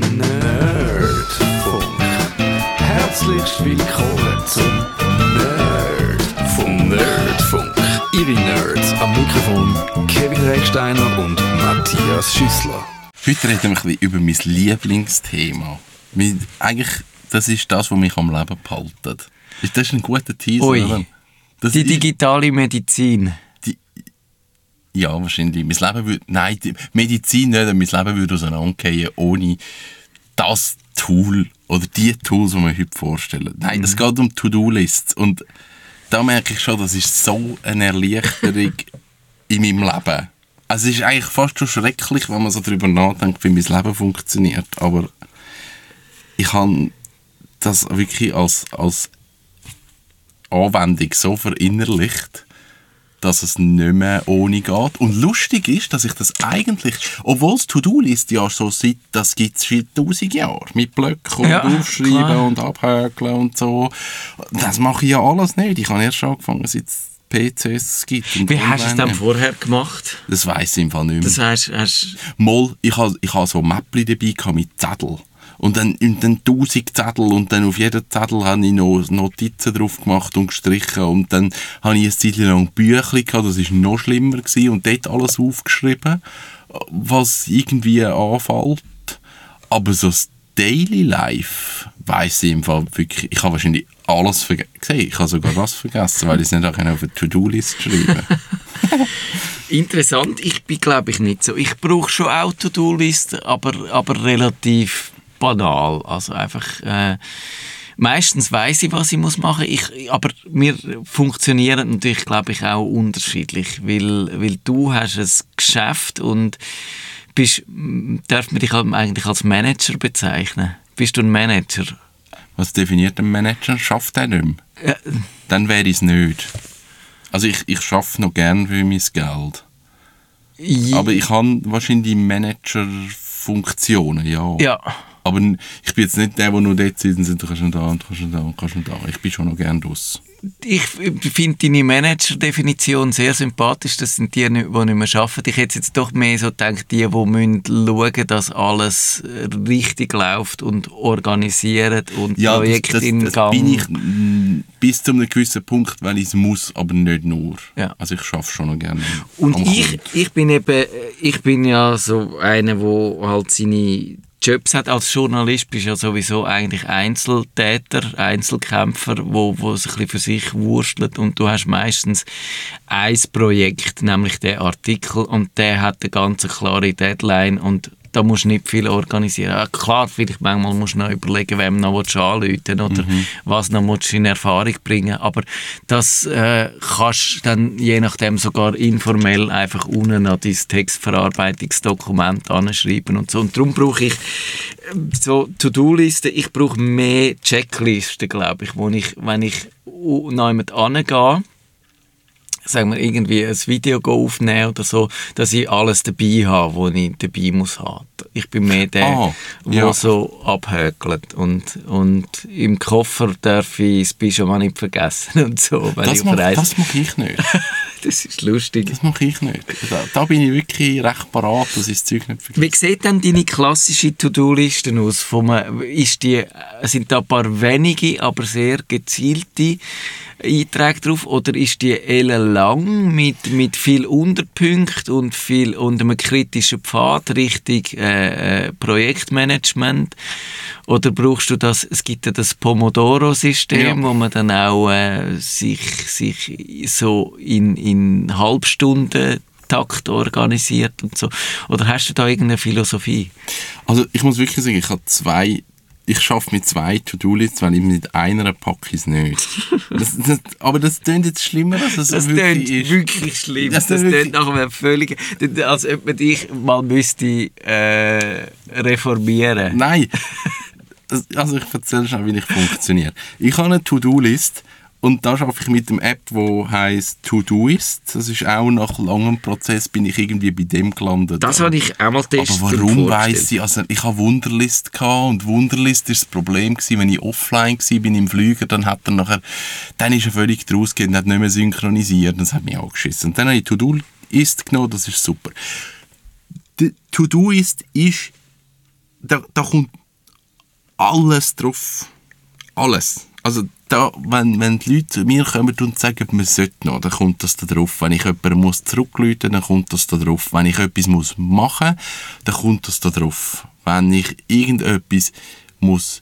Nerdfunk. Herzlich willkommen zum Nerdfunk. Nerdfunk. Ihre Nerds am Mikrofon Kevin Recksteiner und Matthias Schüssler. Heute reden wir ein bisschen über mein Lieblingsthema. Mein, eigentlich, das ist das, was mich am Leben behaltet. Ist das ein guter Teaser? Ui. oder? Das Die ist- digitale Medizin. Ja, wahrscheinlich. Mein Leben würde, nein, die Medizin nicht, aber mein Leben würde auseinandergehen ohne das Tool oder die Tools, die wir heute vorstellen. Nein, es geht um To-Do-Lists. Und da merke ich schon, das ist so eine Erleichterung in meinem Leben. Also es ist eigentlich fast schon schrecklich, wenn man so darüber nachdenkt, wie mein Leben funktioniert. Aber ich habe das wirklich als, als Anwendung so verinnerlicht, dass es nicht mehr ohne geht. Und lustig ist, dass ich das eigentlich, obwohl es To-Do-List ja so seit, das gibt es seit tausend Jahren, mit Blöcken und Ja, Aufschreiben klar. und Abhäkeln und so. Das mache ich ja alles nicht. Ich habe erst angefangen, seit es PCs gibt. Wie hast du es dann online. vorher gemacht? Das weiss ich im Fall nicht mehr. Das heißt, hast, Mal, ich habe ich ha so Mäppli dabei mit Zettel. Und dann, und dann tausend Zettel und dann auf jeden Zettel habe ich noch Notizen drauf gemacht und gestrichen. Und dann habe ich eine Zeit lang Büchli gehabt, das war noch schlimmer gewesen, und dort alles aufgeschrieben, was irgendwie anfällt. Aber so das Daily Life weiss ich im Fall wirklich, ich habe wahrscheinlich alles vergessen. Ich habe sogar das vergessen, weil ich es nicht auf eine To-Do-List schreiben interessant, ich bin glaube ich nicht so. Ich brauche schon auch To-Do-Listen, aber, aber relativ banal. Also einfach... Äh, Meistens weiß ich, was ich muss machen muss. Ich, aber wir funktionieren natürlich, glaube ich, auch unterschiedlich. Weil, weil du hast ein Geschäft und bist, darf man dich eigentlich als Manager bezeichnen? Bist du ein Manager? Was definiert ein Manager? Schafft er nicht mehr? Ja, Dann wäre ich es nicht. Also ich, ich arbeite noch gern für mein Geld. Aber ich habe wahrscheinlich Manager-Funktionen, ja. ja. Aber ich bin jetzt nicht der, der nur dort sitzt und sagt, du kannst noch da und kannst noch da und kannst noch da. Ich bin schon noch gern draus. Ich finde deine Manager-Definition sehr sympathisch. Das sind die, die nicht mehr arbeiten. Ich hätte jetzt doch mehr so gedacht, die, die müssen schauen, dass alles richtig läuft und organisieren und Ja, das, Projekte das, in das Gang. bin ich bis zu einem gewissen Punkt, weil ich es muss, aber nicht nur. Ja. Also ich arbeite schon noch gerne. Und ich, ich bin eben, ich bin ja so einer, wo halt seine Jobs hat. Als Journalist bist ja sowieso eigentlich Einzeltäter, Einzelkämpfer, wo, wo sich ein für sich wurstelt und du hast meistens ein Projekt, nämlich der Artikel und der hat eine ganz klare Deadline und da musst du nicht viel organisieren. Ja, klar, vielleicht manchmal musst du noch überlegen, wem noch anrufen oder was noch willst in Erfahrung bringen. Aber das äh, kannst du dann je nachdem sogar informell einfach unten an dein Textverarbeitungsdokument anschreiben und so. Und darum brauche ich ähm, so To-Do-Listen, ich brauche mehr Checklisten, glaube ich, wo ich, wenn ich noch jemand angehe, sagen wir, irgendwie ein Video aufnehmen oder so, dass ich alles dabei habe, was ich dabei muss haben. Ich bin mehr der, Ah, der ja. so abhökelt und, und im Koffer darf ich das Pyjama nicht vergessen und so, wenn das ich Reise... das mach ich nicht. Das ist lustig. Das mache ich nicht. Da, da bin ich wirklich recht parat, dass ich das Zeug nicht vergesse. Wie sieht denn deine klassische To-Do-Liste aus? Vom, ist die, sind da ein paar wenige, aber sehr gezielte Einträge drauf? Oder ist die ellenlang mit, mit viel Unterpunkten und, viel, und einem kritischen Pfad Richtung äh, äh, Projektmanagement? Oder brauchst du das, es gibt ja das Pomodoro-System, Ja. wo man dann auch äh, sich, sich so in, in Halbstunden Takt organisiert und so. Oder hast du da irgendeine Philosophie? Also ich muss wirklich sagen, ich habe zwei, ich schaffe mit zwei To-Do-Lists, weil ich mit einer packe es nicht. Das, das, aber das klingt jetzt schlimmer, als es Das wirklich ist. wirklich schlimm. Das Das, klingt nach einem völligen... Als ob man dich mal müsste äh, reformieren. Nein. Also ich erzähle schon, wie ich funktioniere. Ich habe eine To-Do-List und da arbeite ich mit dem App, wo heißt Todoist. Das ist auch nach langem Prozess bin ich irgendwie bei dem gelandet. Das habe ich einmal Aber getestet. und warum weiss ich? Also ich habe Wunderlist gehabt und Wunderlist ist das Problem gewesen, wenn ich offline war, bin im Flüger, dann hat er nachher, dann ist er völlig draus gegangen, hat nicht mehr synchronisiert, das hat mich angeschissen. Und dann habe ich To-Do-Ist genommen, das ist super. Die To-Do-Ist ist da, da kommt alles drauf. Alles. Also da, wenn, wenn die Leute zu mir kommen und sagen, man sollte noch, dann kommt das da drauf. Wenn ich jemanden muss zurückrufen, dann kommt das da drauf. Wenn ich etwas muss machen, dann kommt das da drauf. Wenn ich irgendetwas muss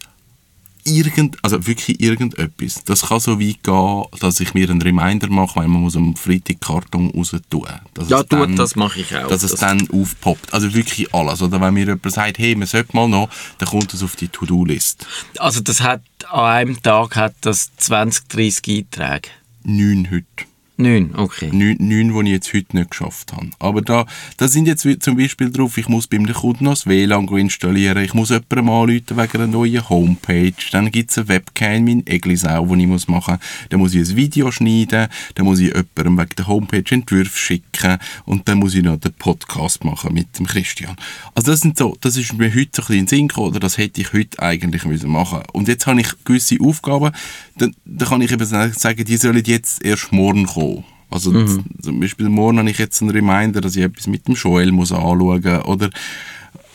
irgend, also wirklich irgendetwas. Das kann so weit gehen, dass ich mir einen Reminder mache, weil man muss am Freitag Karton raus tun. Dass Ja, es du, dann- das mache ich auch. Dass es Das- dann aufpoppt. Also wirklich alles. Oder wenn mir jemand sagt, hey, man sollte mal noch, dann kommt das auf die To-Do-List. Also das hat, an einem Tag hat das 20, 30 Einträge. Neun heute. Neun, okay. Neun, die ich jetzt heute nicht geschafft habe. Aber da, da sind jetzt zum Beispiel drauf, ich muss beim Kunden noch das WLAN installieren, ich muss jemandem anrufen wegen einer neuen Homepage, dann gibt es eine Webcam, mein Eglisau, die ich muss machen muss, dann muss ich ein Video schneiden, dann muss ich jemandem wegen der Homepage Entwürfe schicken und dann muss ich noch den Podcast machen mit dem Christian. Also das sind so, das ist mir heute ein bisschen in Sinn gekommen, oder das hätte ich heute eigentlich müssen machen Und jetzt habe ich gewisse Aufgaben, dann, dann kann ich eben sagen, die sollen jetzt erst morgen kommen. Also z- zum Beispiel morgen habe ich jetzt einen Reminder, dass ich etwas mit dem Joel muss anschauen oder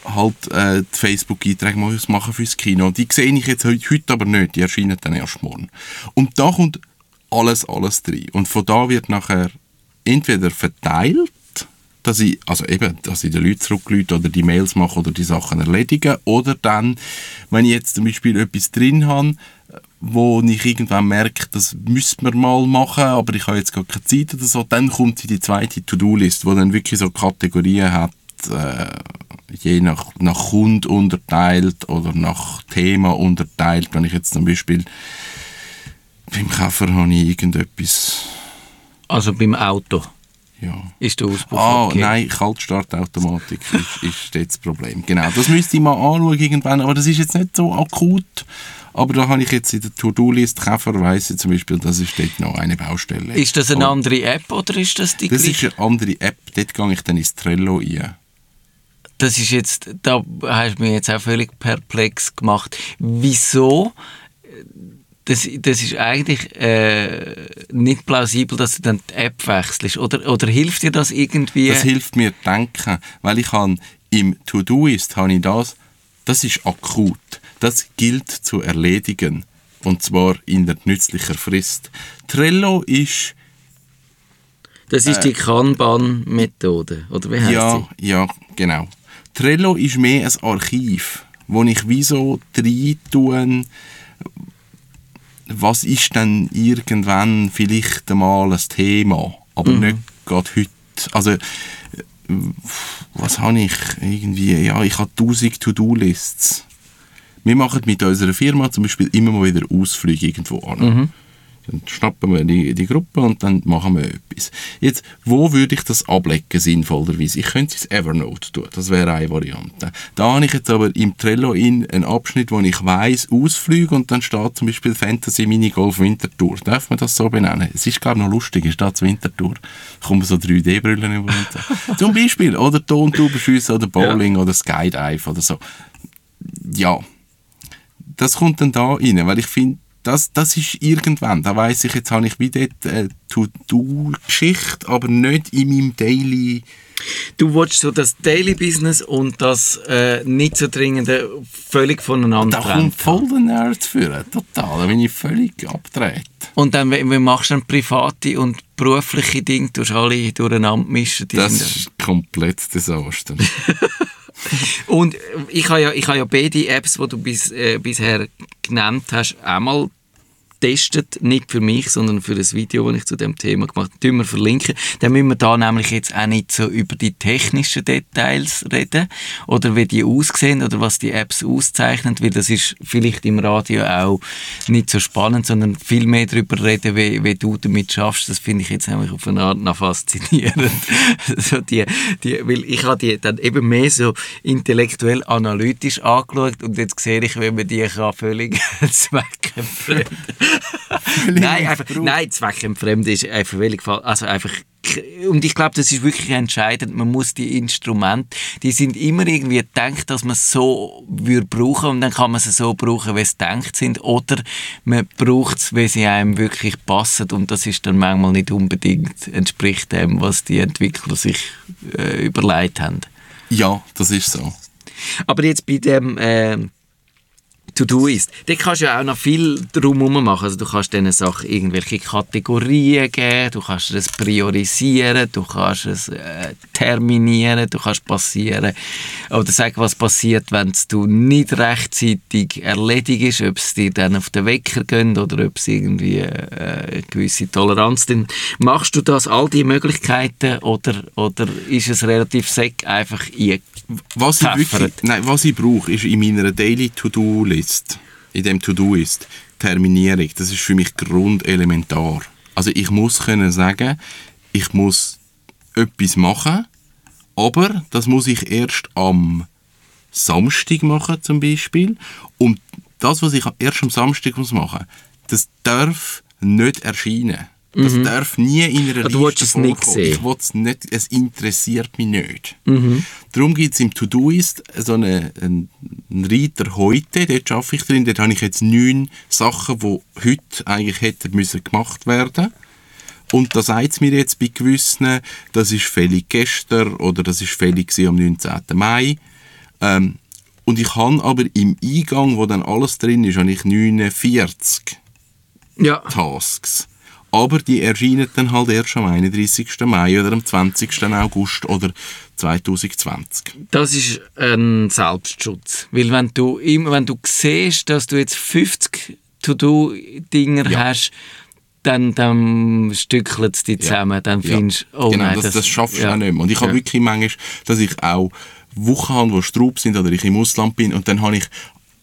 halt äh, die Facebook-Einträge muss machen fürs Kino. Die sehe ich jetzt heute, heute aber nicht, die erscheinen dann erst morgen. Und da kommt alles, alles drin. Und von da wird nachher entweder verteilt, dass ich, also eben, dass ich den Leuten zurückrufe oder die Mails mache oder die Sachen erledige, oder dann, wenn ich jetzt zum Beispiel etwas drin habe, wo ich irgendwann merke, das müsste man mal machen, aber ich habe jetzt gar keine Zeit oder so, dann kommt die zweite To-Do-List, wo dann wirklich so Kategorien hat, äh, je nach, nach Kund unterteilt oder nach Thema unterteilt. Wenn ich jetzt zum Beispiel beim Käfer habe ich irgendetwas, Also beim Auto ja. ist der Auspuff Ah, okay. nein, Kaltstartautomatik ist, ist dort das Problem. Genau, das müsste ich mal anschauen irgendwann, aber das ist jetzt nicht so akut. Aber da habe ich jetzt in der To-Do-List Käfer, weiss ich zum Beispiel, das ist dort noch eine Baustelle. Ist das eine andere App oder ist das die Das gleiche? ist eine andere App, dort gehe ich dann ins Trello ein. Das ist jetzt, da hast du mich jetzt auch völlig perplex gemacht. Wieso? Das, das ist eigentlich äh, nicht plausibel, dass du dann die App wechselst. Oder, oder hilft dir das irgendwie? Das hilft mir denken, weil ich habe im To-Do-Ist habe ich das, das ist akut. Das gilt zu erledigen. Und zwar in der nützlicher Frist. Trello ist Das ist die Kanban-Methode, oder wie heißt Äh. Ja, ja, genau. Trello ist mehr ein Archiv, wo ich wie so rein tue, was ist denn irgendwann vielleicht einmal ein Thema, aber nicht gerade heute. Also, äh, was habe ich irgendwie? Ja, ich habe tausend To-Do-Lists. Wir machen mit unserer Firma zum Beispiel immer mal wieder Ausflüge irgendwo an. Dann schnappen wir die, die Gruppe und dann machen wir etwas. Jetzt, wo würde ich das ablegen, sinnvollerweise? Ich könnte es Evernote tun, das wäre eine Variante. Da habe ich jetzt aber im Trello in einen Abschnitt, wo ich weiss, Ausflüge und dann steht zum Beispiel Fantasy Minigolf Wintertour. Darf man das so benennen? Es ist gar noch lustig, ist das Wintertour. Da kommen so 3D-Brillen über und so. Zum Beispiel, oder Tontaubenschüsse oder Bowling oder Skydive oder so. Ja, das kommt dann da rein, weil ich finde, das, das ist irgendwann, da weiß ich, jetzt habe ich wie dort eine To-Do-Geschichte, aber nicht in meinem Daily... Du willst so das Daily Business und das äh, nicht so dringende völlig voneinander Da kommt voll der Nerd für, total, da bin ich völlig abgedreht. Und dann, wie, wie machst du dann private und berufliche Dinge, du alle durcheinander mischen. Das ist komplett Desaster. Und äh, ich habe ja, ich habe ja beide Apps, die du bis, äh, bisher genannt hast, einmal getestet. Nicht für mich, sondern für das Video, das ich zu dem Thema gemacht habe. Wir verlinken. Dann müssen wir da nämlich jetzt auch nicht so über die technischen Details reden. Oder wie die aussehen oder was die Apps auszeichnen. Weil das ist vielleicht im Radio auch nicht so spannend, sondern viel mehr darüber reden, wie, wie du damit schaffst. Das finde ich jetzt nämlich auf eine Art noch faszinierend. so die, die, weil ich habe die dann eben mehr so intellektuell analytisch angeschaut und jetzt sehe ich, wie man die kann völlig zweckentfremden nein, einfach, nein, zweckentfremden ist einfach völlig falsch. Also einfach und ich glaube, das ist wirklich entscheidend. Man muss die Instrumente, die sind immer irgendwie gedacht, dass man es so würde brauchen und dann kann man sie so brauchen, wie sie gedacht sind. Oder man braucht es, wie sie einem wirklich passen und das ist dann manchmal nicht unbedingt entspricht dem, was die Entwickler sich äh, überlegt haben. Ja, das ist so. Aber jetzt bei dem... Äh, To-Do ist. Da kannst du ja auch noch viel drumherum machen. Also du kannst diesen Sachen irgendwelche Kategorien geben, du kannst es priorisieren, du kannst es äh, terminieren, du kannst passieren oder sagen, was passiert, wenn es du nicht rechtzeitig erledigst, ob es dir dann auf den Wecker geht oder ob es irgendwie äh, eine gewisse Toleranz drin. Machst du das, all die Möglichkeiten oder, oder ist es relativ sack einfach ein was ich, wirklich, nein, was ich brauche, ist in meiner Daily To-Do-List, in dem To-Do ist Terminierung. Das ist für mich grundelementar. Also ich muss können sagen, ich muss etwas machen, aber das muss ich erst am Samstag machen zum Beispiel. Und das, was ich erst am Samstag muss machen, das darf nicht erscheinen. Das mhm. darf nie in einer du Liste es nicht sehen. Ich es nicht, es interessiert mich nicht. Mhm. Darum gibt es im To-Do-Ist so einen, einen Reiter heute, dort arbeite ich drin, dort habe ich jetzt neun Sachen, die heute eigentlich hätten müssen gemacht werden und da sagt es mir jetzt bei gewissen, das ist fällig gestern oder das ist fällig am 19. Mai. Ähm, und ich habe aber im Eingang, wo dann alles drin ist, habe ich 49 ja. Tasks aber die erscheinen dann halt erst am 31. Mai oder am 20. August oder 2020. Das ist ein Selbstschutz, weil wenn du, immer, wenn du siehst, dass du jetzt 50 To-Do-Dinger ja. hast, dann, dann stückelt es dich zusammen, ja. dann findest du, oh genau, nein, das, das, das schaffst du ja. auch nicht mehr. Und ich habe wirklich manchmal, dass ich auch Wochen habe, wo Straub sind oder ich im Ausland bin und dann habe ich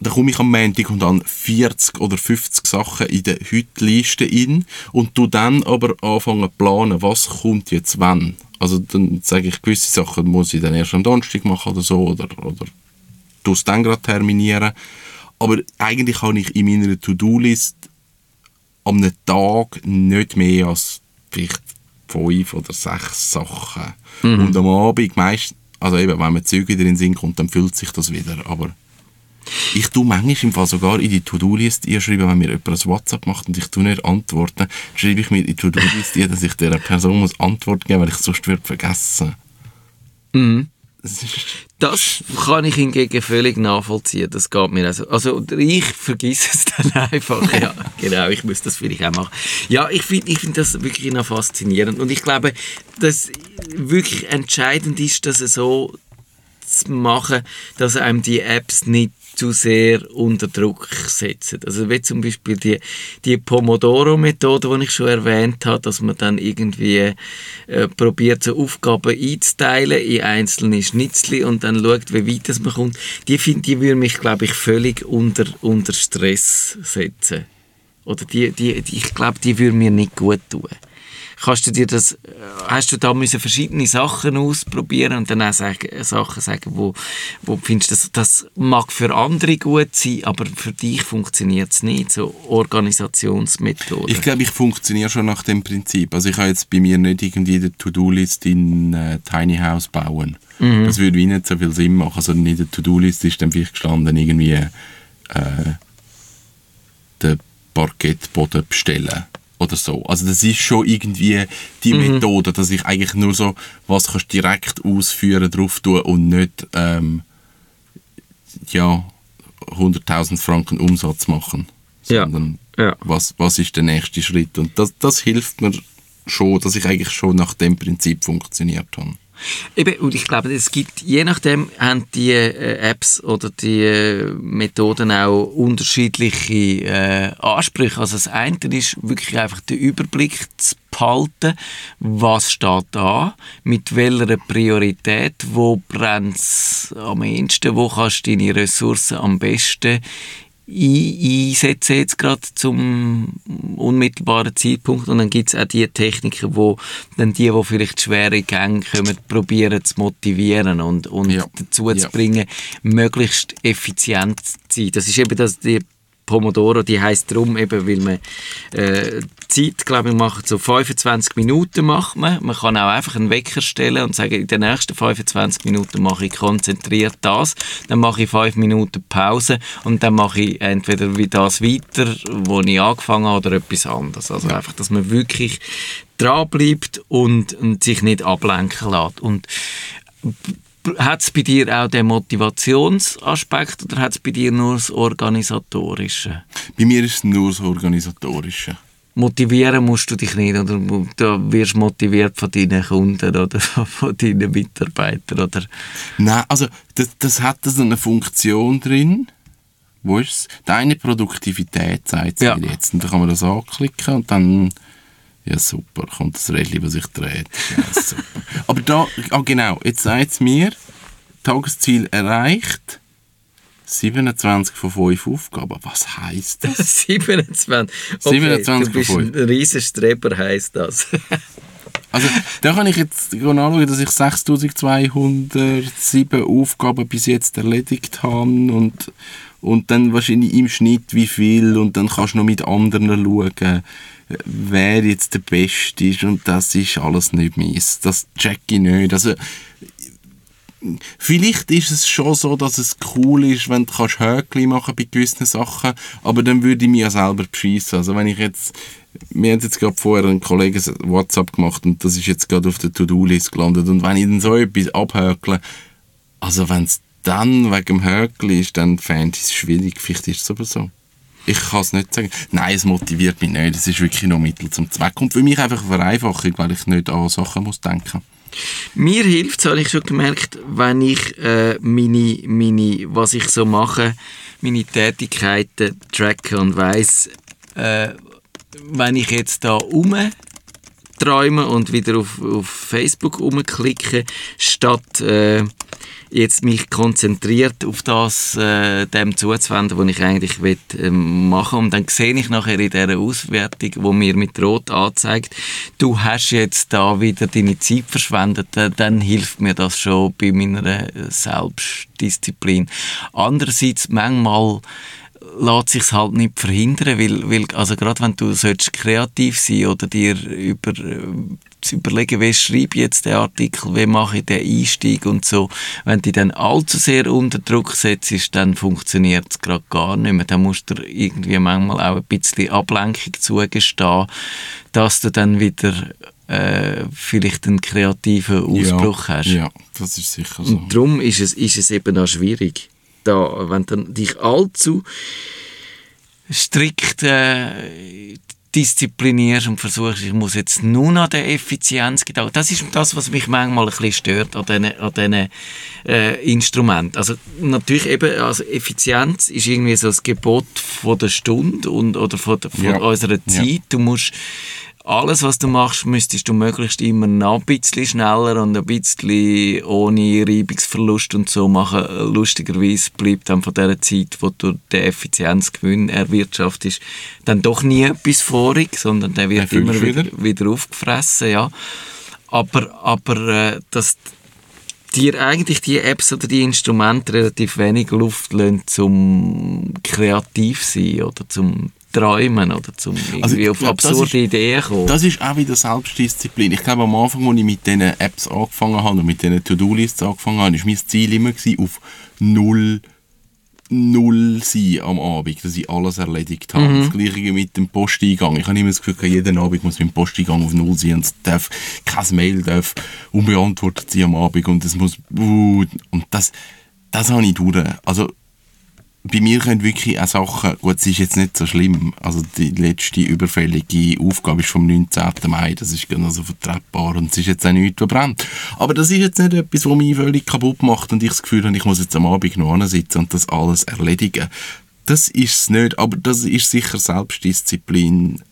dann komme ich am Montag und dann 40 oder 50 Sachen in der Heute-Liste in und du dann aber anfangen planen, was kommt jetzt wann. Also dann sage ich, gewisse Sachen muss ich dann erst am Donnerstag machen oder so oder, oder du es dann gerade terminieren. Aber eigentlich habe ich in meiner To-Do-List am Tag nicht mehr als vielleicht fünf oder sechs Sachen. Mhm. Und am Abend meist, also eben, wenn man Züge drin sind, kommt, dann füllt sich das wieder. Aber ich tue manchmal im Fall sogar in die To-Do-Liste schreiben, wenn mir jemand ein WhatsApp macht und ich tue nicht antworten, schreibe ich mir in die To-Do-Liste dass ich dieser Person muss Antwort geben muss, weil ich es sonst würde vergessen. Mhm. Das kann ich hingegen völlig nachvollziehen. Das geht mir also. Also ich vergesse es dann einfach. ja, genau. Ich muss das vielleicht auch machen. Ja, ich finde ich find das wirklich noch faszinierend. Und ich glaube, dass wirklich entscheidend ist, dass es so zu machen, dass einem die Apps nicht zu sehr unter Druck setzen. Also wie zum Beispiel die, die Pomodoro-Methode, die ich schon erwähnt habe, dass man dann irgendwie äh, probiert, so Aufgaben einzuteilen in einzelne Schnitzli und dann schaut, wie weit das man kommt. Die, find, die würde mich, glaube ich, völlig unter, unter Stress setzen. Oder die, die, die ich glaube, die würde mir nicht gut tun kannst du dir das, äh, hast du da müssen verschiedene Sachen ausprobieren und dann auch sagen, Sachen sagen, wo, wo du findest, das, das mag für andere gut sein, aber für dich funktioniert es nicht, so Organisationsmethoden. Ich glaube, ich funktioniere schon nach dem Prinzip. Also ich habe jetzt bei mir nicht irgendwie eine To-Do-List in äh, Tiny House bauen. Mhm. Das würde wie nicht so viel Sinn machen. Also in der To-Do-List ist dann vielleicht gestanden irgendwie äh, den Parkettboden bestellen oder so. Also das ist schon irgendwie die mhm. Methode, dass ich eigentlich nur so, was kannst du direkt ausführen, drauf tun und nicht ähm, ja 100.000 Franken Umsatz machen, sondern ja. Ja. Was, was ist der nächste Schritt und das, das hilft mir schon, dass ich eigentlich schon nach dem Prinzip funktioniert habe. Eben, und ich glaube, es gibt, je nachdem haben die äh, Apps oder die äh, Methoden auch unterschiedliche äh, Ansprüche. Also das eine ist wirklich einfach den Überblick zu behalten, was steht da, mit welcher Priorität, wo brennt es am ehesten, wo kannst du deine Ressourcen am besten einsetzen jetzt gerade zum unmittelbaren Zeitpunkt und dann gibt es auch die Techniken, wo dann die, die vielleicht schwere Gänge kommen, probieren zu motivieren und, und ja. dazu zu bringen, möglichst effizient zu sein. Das ist eben das, die Pomodoro, die heißt darum eben, weil man äh, Zeit, glaube ich, macht so 25 Minuten macht man. Man kann auch einfach einen Wecker stellen und sagen, in den nächsten 25 Minuten mache ich konzentriert das, dann mache ich 5 Minuten Pause und dann mache ich entweder wie das weiter, wo ich angefangen habe, oder etwas anderes. Also einfach, dass man wirklich dranbleibt und, und sich nicht ablenken lässt. Und Hat es bei dir auch den Motivationsaspekt oder hat es bei dir nur das Organisatorische? Bei mir ist es nur das Organisatorische. Motivieren musst du dich nicht oder du wirst motiviert von deinen Kunden oder von deinen Mitarbeitern oder? Nein, also das, das hat so eine Funktion drin. Wo ist es? Deine Produktivität zeigt Ja. mir jetzt. Und dann kann man das anklicken und dann ja super, kommt das Rädchen, was sich dreht. Ja, super. Aber da, ah, genau, jetzt sagt es mir, Tagesziel erreicht, 27 von 5 Aufgaben. Was heisst das? 27. 27 du bist von ein riesen Streber, heisst das. Also, da kann ich jetzt anschauen, dass ich 6207 Aufgaben bis jetzt erledigt habe und, und dann wahrscheinlich im Schnitt wie viel und dann kannst du noch mit anderen schauen, wer jetzt der Beste ist und das ist alles nicht meins. Das check ich nicht. Also, Vielleicht ist es schon so, dass es cool ist, wenn du kannst Höckli machen bei gewissen Sachen, aber dann würde ich mich ja selber beschissen. Also wenn ich jetzt, wir haben jetzt gerade vorher einen Kollegen WhatsApp gemacht und das ist jetzt gerade auf der To-Do-List gelandet und wenn ich dann so etwas abhökle, also wenn es dann wegen dem Höckli ist, dann fände ich es schwierig. Vielleicht ist es aber so. Ich kann es nicht sagen. Nein, es motiviert mich nicht. Es ist wirklich nur Mittel zum Zweck. Und für mich einfach eine Vereinfachung, weil ich nicht an Sachen muss denken Mir hilft es, habe ich schon gemerkt, wenn ich äh, meine, meine, was ich so mache, meine Tätigkeiten tracke und weiss, äh, wenn ich jetzt da träume und wieder auf, auf Facebook umklicke, statt äh, jetzt mich konzentriert auf das, äh, dem zuzuwenden, was ich eigentlich will, ähm, machen Und dann sehe ich nachher in dieser Auswertung, wo mir mit Rot anzeigt, du hast jetzt da wieder deine Zeit verschwendet, äh, dann hilft mir das schon bei meiner äh, Selbstdisziplin. Andererseits, manchmal lässt sich halt nicht verhindern, weil, weil also gerade wenn du sollst kreativ sein oder dir über zu überlegen, wie schreibe ich jetzt den Artikel, wie mache ich den Einstieg und so, wenn du dann allzu sehr unter Druck setzt, dann funktioniert es gerade gar nicht mehr. Dann musst du irgendwie manchmal auch ein bisschen Ablenkung zugestehen, dass du dann wieder äh, vielleicht einen kreativen Ausbruch ja, hast. Ja, das ist sicher so. Und darum ist es, ist es eben auch schwierig, da, wenn du dich allzu strikt äh, disziplinierst und versuchst, ich muss jetzt nur noch der Effizienz gedacht. Das ist das, was mich manchmal ein bisschen stört an diesen, an diesen äh, Instrumenten. Also natürlich eben, also Effizienz ist irgendwie so das Gebot von der Stunde und, oder von, der, von Ja. unserer Zeit. Ja. Du musst alles, was du machst, müsstest du möglichst immer noch ein bisschen schneller und ein bisschen ohne Reibungsverlust und so machen. Lustigerweise bleibt dann von der Zeit, wo du den Effizienzgewinn erwirtschaftest, dann doch nie etwas vorig, sondern der wird immer wieder, wieder aufgefressen, ja. Aber, aber äh, dass dir eigentlich die Apps oder die Instrumente relativ wenig Luft lassen, zum kreativ sein oder zum träumen oder zum irgendwie Also auf glaub, absurde ist- Ideen kommen. Das ist auch wieder Selbstdisziplin. Ich glaube, am Anfang, als ich mit diesen Apps angefangen habe und mit diesen To-Do-Lists angefangen habe, war mein Ziel immer gewesen, auf null, null sein am Abend, dass ich alles erledigt habe. Das Gleiche mit dem Posteingang. Ich habe immer das Gefühl, jeden Abend muss mein Posteingang auf null sein und es darf, kein Mail darf unbeantwortet sein am Abend und es muss, uh, und das, das habe ich durch. Also, bei mir können wirklich auch Sachen, gut, es ist jetzt nicht so schlimm, also die letzte überfällige Aufgabe ist vom 19. Mai, das ist genau so vertretbar und es ist jetzt auch nichts, was brennt. Aber das ist jetzt nicht etwas, was mich völlig kaputt macht und ich das Gefühl habe, ich muss jetzt am Abend noch sitzen und das alles erledigen. Das ist es nicht, aber das ist sicher Selbstdisziplin,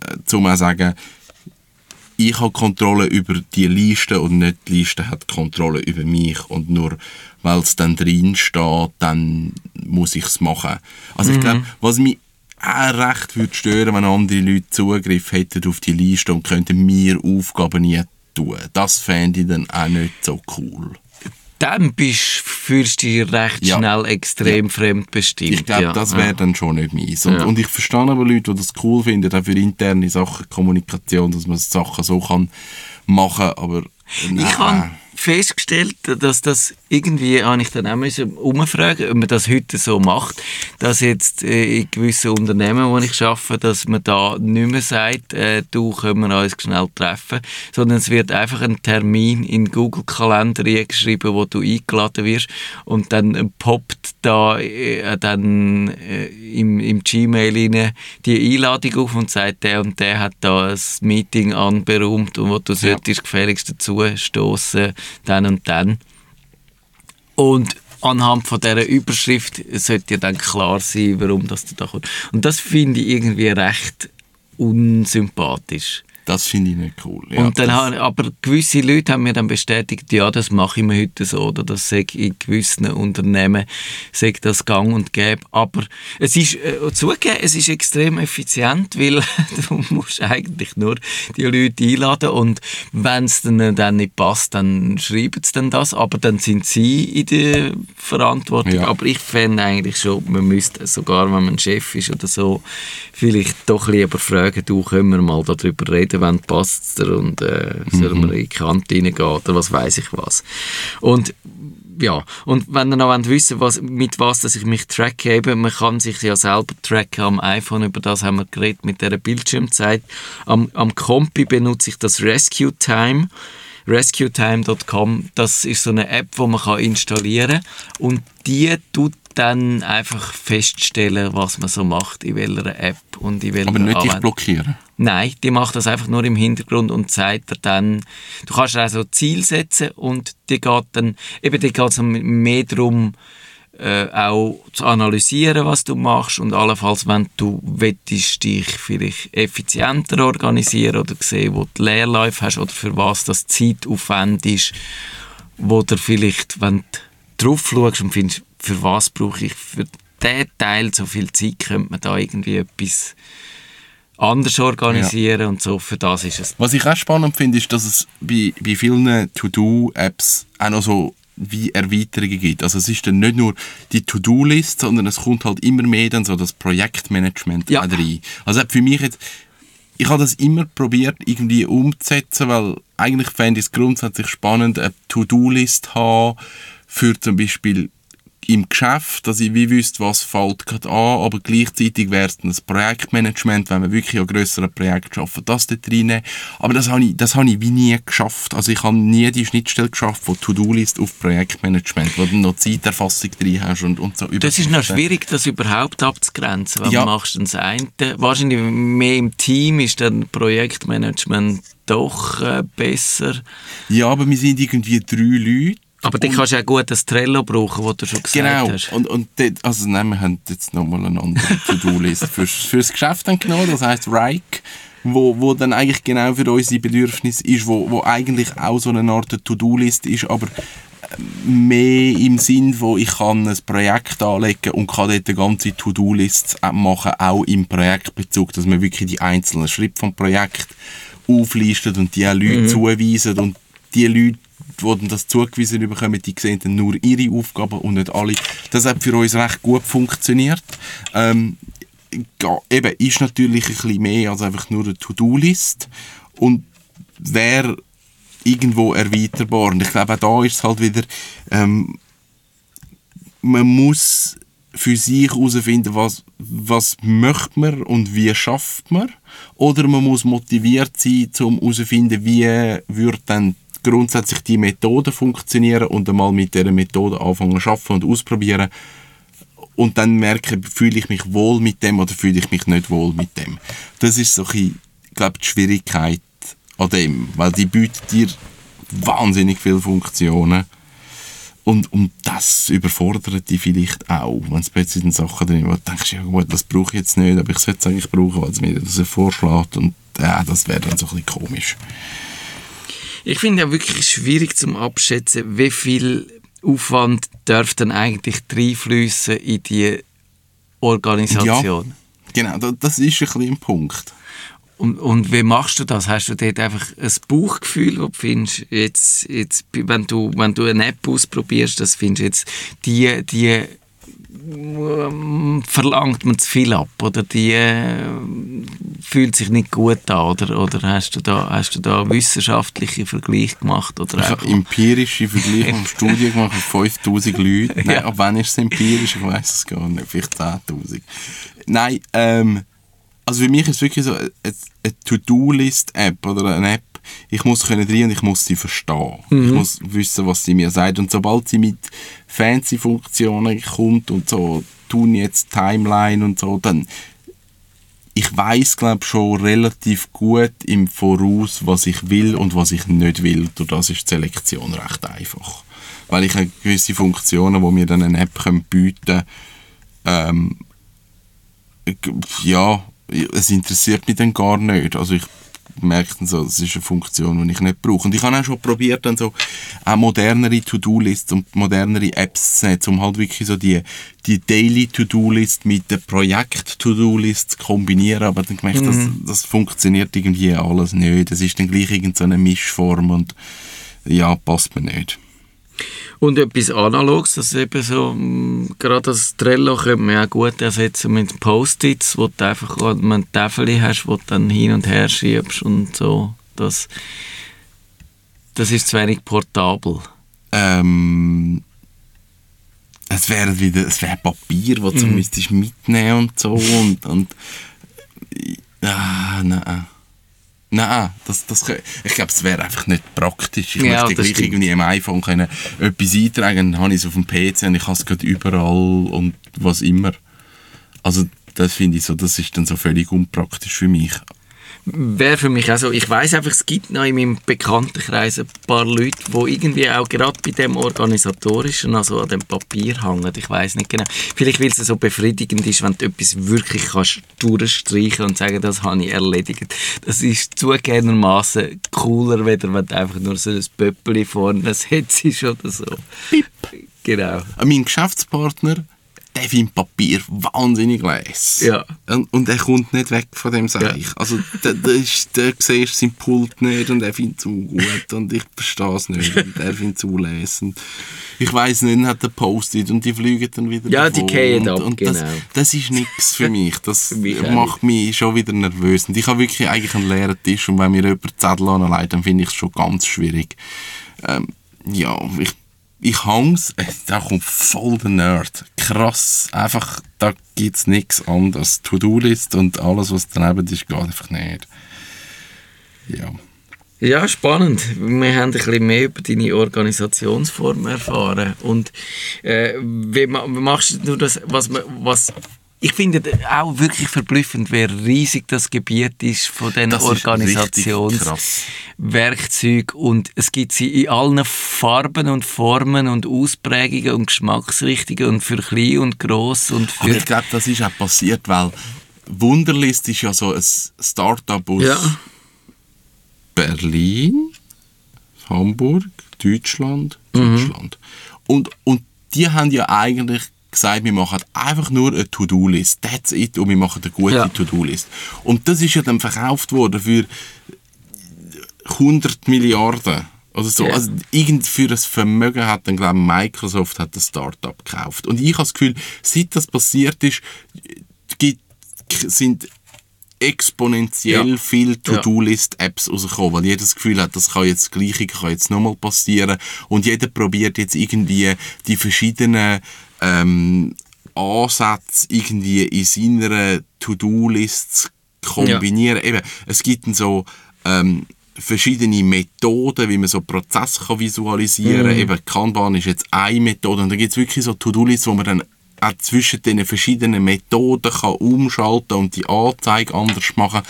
äh, um auch sagen, ich habe Kontrolle über die Liste und nicht die Liste hat Kontrolle über mich und nur weil es dann drin steht, dann muss ich es machen. Also ich glaube, was mich auch recht würde stören, wenn andere Leute Zugriff hätten auf die Liste und könnten mir Aufgaben nie tun. Das fände ich dann auch nicht so cool. Dann bist, fühlst du dich recht Ja. schnell extrem fremdbestimmt. Ich glaube, ja. das wäre dann schon nicht meins. Und, Ja. und ich verstehe aber Leute, die das cool finden, auch für interne Sachen, Kommunikation, dass man Sachen so kann machen, aber Ich habe festgestellt, dass das irgendwie habe ich dann auch müssen umfragen, ob man das heute so macht, dass jetzt äh, in gewissen Unternehmen, wo ich arbeite, dass man da nicht mehr sagt, äh, du können wir uns schnell treffen, sondern es wird einfach ein Termin in Google Kalender geschrieben, wo du eingeladen wirst und dann poppt da äh, dann äh, im, im Gmail rein die Einladung auf und sagt, der und der hat da ein Meeting anberaumt und wo du ja. solltest gefälligst dazu stoßen, dann und dann. Und anhand von dieser Überschrift sollte ja dann klar sein, warum das da kommt. Und das finde ich irgendwie recht unsympathisch. Das finde ich nicht cool. Ja, und dann haben, aber gewisse Leute haben mir dann bestätigt, ja, das mache ich mir heute so oder das sage in gewissen Unternehmen sage das gang und gäbe. Aber es ist, äh, zugegeben, es ist extrem effizient, weil du musst eigentlich nur die Leute einladen und wenn es dann, dann nicht passt, dann schreiben sie dann das, aber dann sind sie in der Verantwortung. Ja. Aber ich fände eigentlich schon, man müsste sogar, wenn man Chef ist oder so, vielleicht doch lieber fragen, du, können wir mal darüber reden, wenn passt es dir und äh, sollen wir mhm. in die Kantine gehen oder was weiß ich was. Und ja, und wenn ihr noch wissen was, mit was dass ich mich tracke, eben, man kann sich ja selber tracken am iPhone, über das haben wir geredet mit dieser Bildschirmzeit. Am, am Kompi benutze ich das Rescue Time rescuetime.com, das ist so eine App, die man kann installieren kann und die tut dann einfach feststellen, was man so macht, in welcher App und in welcher Aber nicht dich blockieren? Nein, die macht das einfach nur im Hintergrund und zeigt dir dann, du kannst also Ziel setzen und die geht dann, eben die geht es mehr darum, äh, auch zu analysieren, was du machst und allenfalls, wenn du wettest, dich vielleicht effizienter organisieren oder sehen, wo du Leerläufe hast oder für was das Zeitaufwand ist, wo du vielleicht, wenn du drauf schaust und findest, für was brauche ich für diesen Teil so viel Zeit, könnte man da irgendwie etwas anders organisieren ja. und so, für das ist es. Was ich auch spannend finde, ist, dass es bei, bei vielen To-Do-Apps auch noch so wie Erweiterungen gibt. Also es ist dann nicht nur die To-Do-List, sondern es kommt halt immer mehr dann so das Projektmanagement ja. rein. Also für mich jetzt, ich habe das immer probiert irgendwie umzusetzen, weil eigentlich fände ich es grundsätzlich spannend, eine To-Do-List haben für zum Beispiel im Geschäft, dass ich wie wüsste, was fällt gerade an, aber gleichzeitig wäre es ein Projektmanagement, wenn wir wirklich an grösseren Projekten arbeiten, das dort reinnehmen. Aber das habe ich, das habe ich wie nie geschafft. Also ich habe nie die Schnittstelle geschafft von To-Do-List auf Projektmanagement, wo du noch Zeiterfassung drin hast und, und so. Das ist noch schwierig, das überhaupt abzugrenzen, weil ja. du machst das eine, wahrscheinlich mehr im Team ist dann Projektmanagement doch äh, besser. Ja, aber wir sind irgendwie drei Leute aber dann kannst du ja gut das Trello brauchen, das du schon gesagt genau. hast. Genau, und, und dort, also nein, wir haben jetzt nochmal eine andere To-Do-List fürs, fürs Geschäft dann genommen, das heisst Rike, wo, wo dann eigentlich genau für unsere Bedürfnisse ist, wo, wo eigentlich auch so eine Art To-Do-List ist, aber äh, mehr im Sinn, wo ich kann ein Projekt anlegen und kann dort eine ganze To-Do-List machen, auch im Projektbezug, dass man wirklich die einzelnen Schritte vom Projekt auflistet und die auch Leute mhm. zuweisen und die Leute die das zugewiesen bekommen, die sehen dann nur ihre Aufgaben und nicht alle. Das hat für uns recht gut funktioniert. Ähm, eben, ist natürlich ein bisschen mehr als einfach nur eine To-Do-List und wäre irgendwo erweiterbar. Und ich glaube, auch da ist es halt wieder, ähm, man muss für sich herausfinden, was, was möchte man und wie schafft man. Oder man muss motiviert sein, um herauszufinden, wie würde dann grundsätzlich die Methode funktionieren und einmal mit dieser Methode anfangen zu arbeiten und ausprobieren und dann merke, fühle ich mich wohl mit dem oder fühle ich mich nicht wohl mit dem. Das ist so ein glaube die Schwierigkeit an dem, weil die bietet dir wahnsinnig viele Funktionen und, und das überfordert dich vielleicht auch, wenn es plötzlich in Sachen drin wo du denkst, ja gut, das brauche ich jetzt nicht, aber ich sollte es eigentlich brauchen, weil es mir das vorschlägt und ja, das wäre dann so ein bisschen komisch. Ich finde ja wirklich schwierig zum Abschätzen, wie viel Aufwand darf dann eigentlich reinfließen in die Organisation. Ja, genau, das ist ein bisschen ein Punkt. Und, und wie machst du das? Hast du dort einfach ein Bauchgefühl, wo du findest, jetzt, jetzt, wenn, du, wenn du eine App ausprobierst, das findest du jetzt, die, die verlangt man zu viel ab oder die äh, fühlt sich nicht gut an, oder, oder hast, du da, hast du da wissenschaftliche Vergleich gemacht? Oder Ich habe empirische Vergleiche im Studium gemacht mit 5000 Leuten. Nein, ab wann ist es empirisch? Ich weiß es gar nicht. Vielleicht 10.000. Nein, ähm, also für mich ist es wirklich so eine, eine To-Do-List-App oder eine App, ich muss können rein und ich muss sie verstehen. Ich muss wissen, was sie mir sagt. Und sobald sie mit fancy Funktionen kommt und so, tun jetzt Timeline und so, dann ich weiß glaube schon relativ gut im Voraus, was ich will und was ich nicht will. Durch das ist die Selektion recht einfach. Weil ich habe gewisse Funktionen, die mir dann eine App können bieten ähm, ja, es interessiert mich dann gar nicht. Also ich dann so, das ist eine Funktion, die ich nicht brauche. Und ich habe auch schon probiert, dann so auch modernere To-Do-Lists und modernere Apps zu setzen, um halt wirklich so die, die Daily To-Do-List mit der Projekt-To-Do-List zu kombinieren. Aber dann gemerkt, das, das funktioniert irgendwie alles nicht. Das ist dann gleich irgendeine so Mischform und ja, passt mir nicht. Und etwas Analoges, das ist eben so, mh, gerade das Trello könnte man ja gut ersetzen mit Post-its, wo du einfach ein Tafel hast, wo du dann hin und her schiebst und so. Das, das ist zu wenig portabel. Ähm, es wäre wieder, es wäre Papier, das du müsstest mitnehmen und so und, und ah, nein. Nein, das, das, kö- ich glaube, es wäre einfach nicht praktisch. Ich Ja, möchte das gleich stimmt. irgendwie im iPhone können etwas eintragen, dann habe ich es auf dem PC und ich habe es gerade überall und was immer. Also das finde ich so, das ist dann so völlig unpraktisch für mich. Wäre für mich auch so, ich weiß einfach, es gibt noch in meinem Bekanntenkreis ein paar Leute, die irgendwie auch gerade bei dem Organisatorischen, also an dem Papier hängen. Ich weiß nicht genau. Vielleicht, weil es so befriedigend ist, wenn du etwas wirklich kannst durchstreichen und sagen, das habe ich erledigt. Das ist zugegebenermaßen cooler, weder wenn du einfach nur so ein Pöppeli vorne setzt oder so. Genau. Äh, Mein Geschäftspartner, der findet Papier wahnsinnig les. Ja. Und, und er kommt nicht weg von dem Seich. Also der, der, ist, der siehst sein Pult nicht und er findet es gut und ich verstehe es nicht und er findet es unlesend. Ich weiß nicht, hat er Post-it und die fliegen dann wieder Ja, die davon fallen und, ab, und das, genau. das ist nichts für mich. Das mich auch macht mich schon wieder nervös. Und ich habe wirklich eigentlich einen leeren Tisch und wenn mir jemand Zettel anlegt, dann finde ich es schon ganz schwierig. Ähm, ja, ich, ich hang's, da kommt voll der Nerd. Krass, einfach, da gibt's nichts anderes. To-Do-List und alles, was daneben ist, geht einfach nicht. Ja. Ja, spannend. Wir haben ein bisschen mehr über deine Organisationsform erfahren. Und äh, wie, ma- wie machst du das, was, was ich finde auch wirklich verblüffend, wie riesig das Gebiet ist von den Organisationswerkzeugen und es gibt sie in allen Farben und Formen und Ausprägungen und Geschmacksrichtungen und für klein und gross und Aber für ich glaube, das ist auch passiert, weil Wunderlist ist ja so ein Start-up aus ja, Berlin, Hamburg, Deutschland, Mhm. Deutschland. Und, und die haben ja eigentlich gesagt, wir machen einfach nur eine To-Do-List. That's it. Und wir machen eine gute Ja. To-Do-List. Und das ist ja dann verkauft worden für 100 Milliarden. Also so, Ja. also irgend für ein Vermögen hat dann, glaube ich, Microsoft hat das Startup gekauft. Und ich habe das Gefühl, seit das passiert ist, gibt, sind exponentiell Ja. viele To-Do-List-Apps rausgekommen, weil jeder das Gefühl hat, das kann jetzt das Gleiche kann jetzt nochmal passieren und jeder probiert jetzt irgendwie die verschiedenen ähm, Ansätze irgendwie in seiner To-Do-List zu kombinieren. Eben, es gibt dann so ähm, verschiedene Methoden, wie man so Prozesse kann visualisieren kann. Eben, Kanban ist jetzt eine Methode und dann gibt es wirklich so To-Do-Lists, wo man dann auch zwischen den verschiedenen Methoden kann umschalten und die Anzeige anders machen.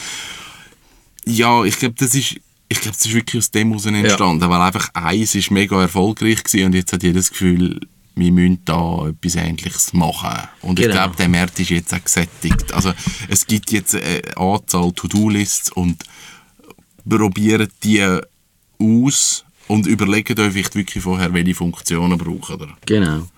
Ja, ich glaube, das ist ich glaube, das ist wirklich aus dem heraus entstanden, weil einfach eins ist mega erfolgreich gewesen und jetzt hat jeder das Gefühl, wir müssen da etwas Ähnliches machen. Und ich Genau. glaube, der Markt ist jetzt auch gesättigt. Also es gibt jetzt eine Anzahl To-Do-Lists und probiert die aus und überlegt euch vielleicht wirklich vorher, welche Funktionen brauchen ihr. Genau.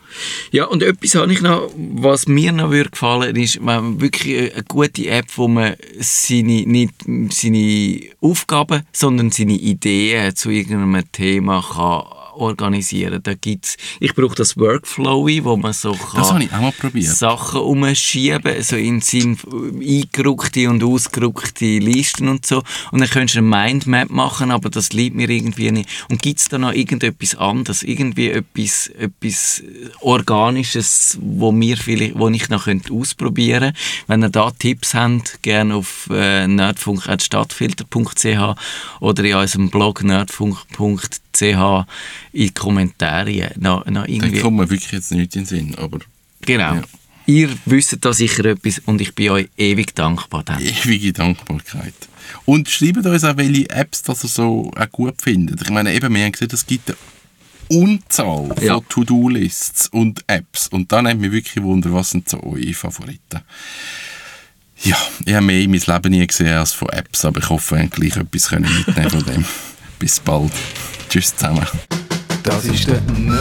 Ja, und etwas habe ich noch, was mir noch würde gefallen ist, wenn man wirklich eine gute App, wo man seine, nicht seine Aufgaben, sondern seine Ideen zu irgendeinem Thema kann organisieren. Da gibt's, ich brauche das Workflowy, wo man so kann Das habe ich auch mal probiert. Sachen umschieben, so in Sinn eingerückte und ausgerückte Listen und so. Und dann könntest du eine Mindmap machen, aber das liegt mir irgendwie nicht. Und gibt es da noch irgendetwas anderes? Irgendwie etwas, etwas Organisches, wo, wir vielleicht, wo ich noch könnte ausprobieren könnte? Wenn ihr da Tipps habt, gerne auf äh, nerdfunk.stadtfilter.ch oder in unserem Blog nerdfunk.ch in die Kommentare. Noch, noch Da irgendwie. kommt mir wirklich jetzt nicht in den Sinn, aber Genau. Ja. Ihr wisst da sicher etwas und ich bin euch ewig dankbar. Dann. ewige Dankbarkeit. Und schreibt uns auch, welche Apps das ihr so auch gut findet. Ich meine, eben, wir haben gesehen, es gibt eine Unzahl Ja. von To-Do-Lists und Apps. Und da nimmt mich wirklich Wunder, was sind so eure Favoriten? Ja, ich habe mehr in mein Leben nie gesehen als von Apps, aber ich hoffe, wir haben gleich etwas mitnehmen von dem. Bis bald. Tschüss zusammen. Das ist der Nerdfunk.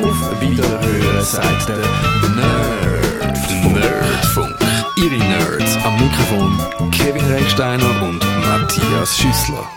Auf Wiederhören sagt der Nerdfunk. Nerdfunk. Ihre Nerds am Mikrofon Kevin Recksteiner und Matthias Schüssler.